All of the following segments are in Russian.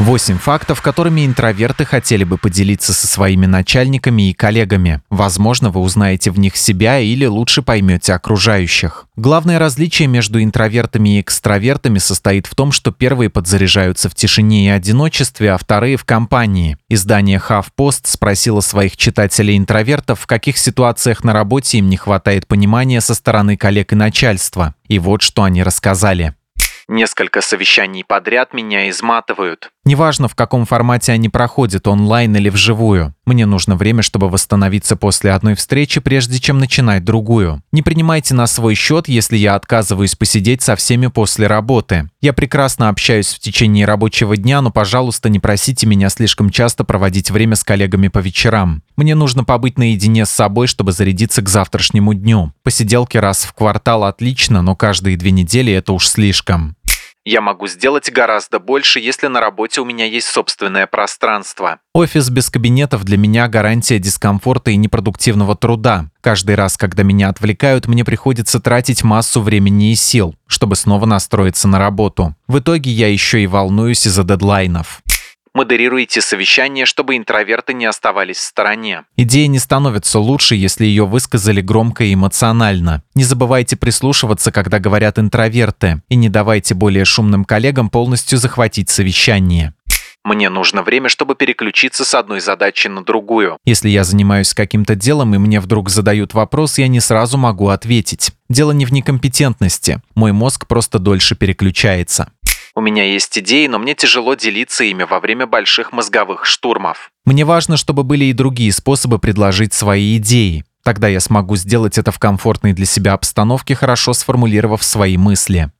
8 фактов, которыми интроверты хотели бы поделиться со своими начальниками и коллегами. Возможно, вы узнаете в них себя или лучше поймете окружающих. Главное различие между интровертами и экстравертами состоит в том, что первые подзаряжаются в тишине и одиночестве, а вторые в компании. Издание HuffPost спросило своих читателей-интровертов, в каких ситуациях на работе им не хватает понимания со стороны коллег и начальства. И вот что они рассказали. Несколько совещаний подряд меня изматывают. Неважно, в каком формате они проходят, онлайн или вживую. Мне нужно время, чтобы восстановиться после одной встречи, прежде чем начинать другую. Не принимайте на свой счет, если я отказываюсь посидеть со всеми после работы. Я прекрасно общаюсь в течение рабочего дня, но, пожалуйста, не просите меня слишком часто проводить время с коллегами по вечерам. Мне нужно побыть наедине с собой, чтобы зарядиться к завтрашнему дню. Посиделки раз в квартал отлично, но каждые две недели это уж слишком. Я могу сделать гораздо больше, если на работе у меня есть собственное пространство. Офис без кабинетов для меня гарантия дискомфорта и непродуктивного труда. Каждый раз, когда меня отвлекают, мне приходится тратить массу времени и сил, чтобы снова настроиться на работу. В итоге я еще и волнуюсь из-за дедлайнов. Модерируйте совещание, чтобы интроверты не оставались в стороне. Идея не становится лучше, если ее высказали громко и эмоционально. Не забывайте прислушиваться, когда говорят интроверты, и не давайте более шумным коллегам полностью захватить совещание. Мне нужно время, чтобы переключиться с одной задачи на другую. Если я занимаюсь каким-то делом и мне вдруг задают вопрос, я не сразу могу ответить. Дело не в некомпетентности. Мой мозг просто дольше переключается. У меня есть идеи, но мне тяжело делиться ими во время больших мозговых штурмов. Мне важно, чтобы были и другие способы предложить свои идеи. Тогда я смогу сделать это в комфортной для себя обстановке, хорошо сформулировав свои мысли.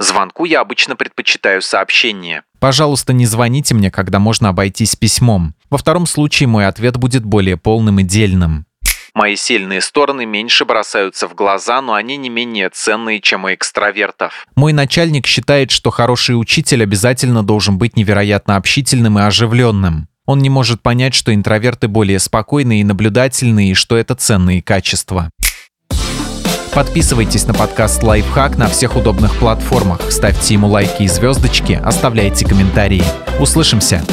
Звонку я обычно предпочитаю сообщение. Пожалуйста, не звоните мне, когда можно обойтись письмом. Во втором случае мой ответ будет более полным и дельным. Мои сильные стороны меньше бросаются в глаза, но они не менее ценные, чем у экстравертов. Мой начальник считает, что хороший учитель обязательно должен быть невероятно общительным и оживленным. Он не может понять, что интроверты более спокойные и наблюдательные, и что это ценные качества. Подписывайтесь на подкаст «Лайфхак» на всех удобных платформах, ставьте ему лайки и звездочки, оставляйте комментарии. Услышимся!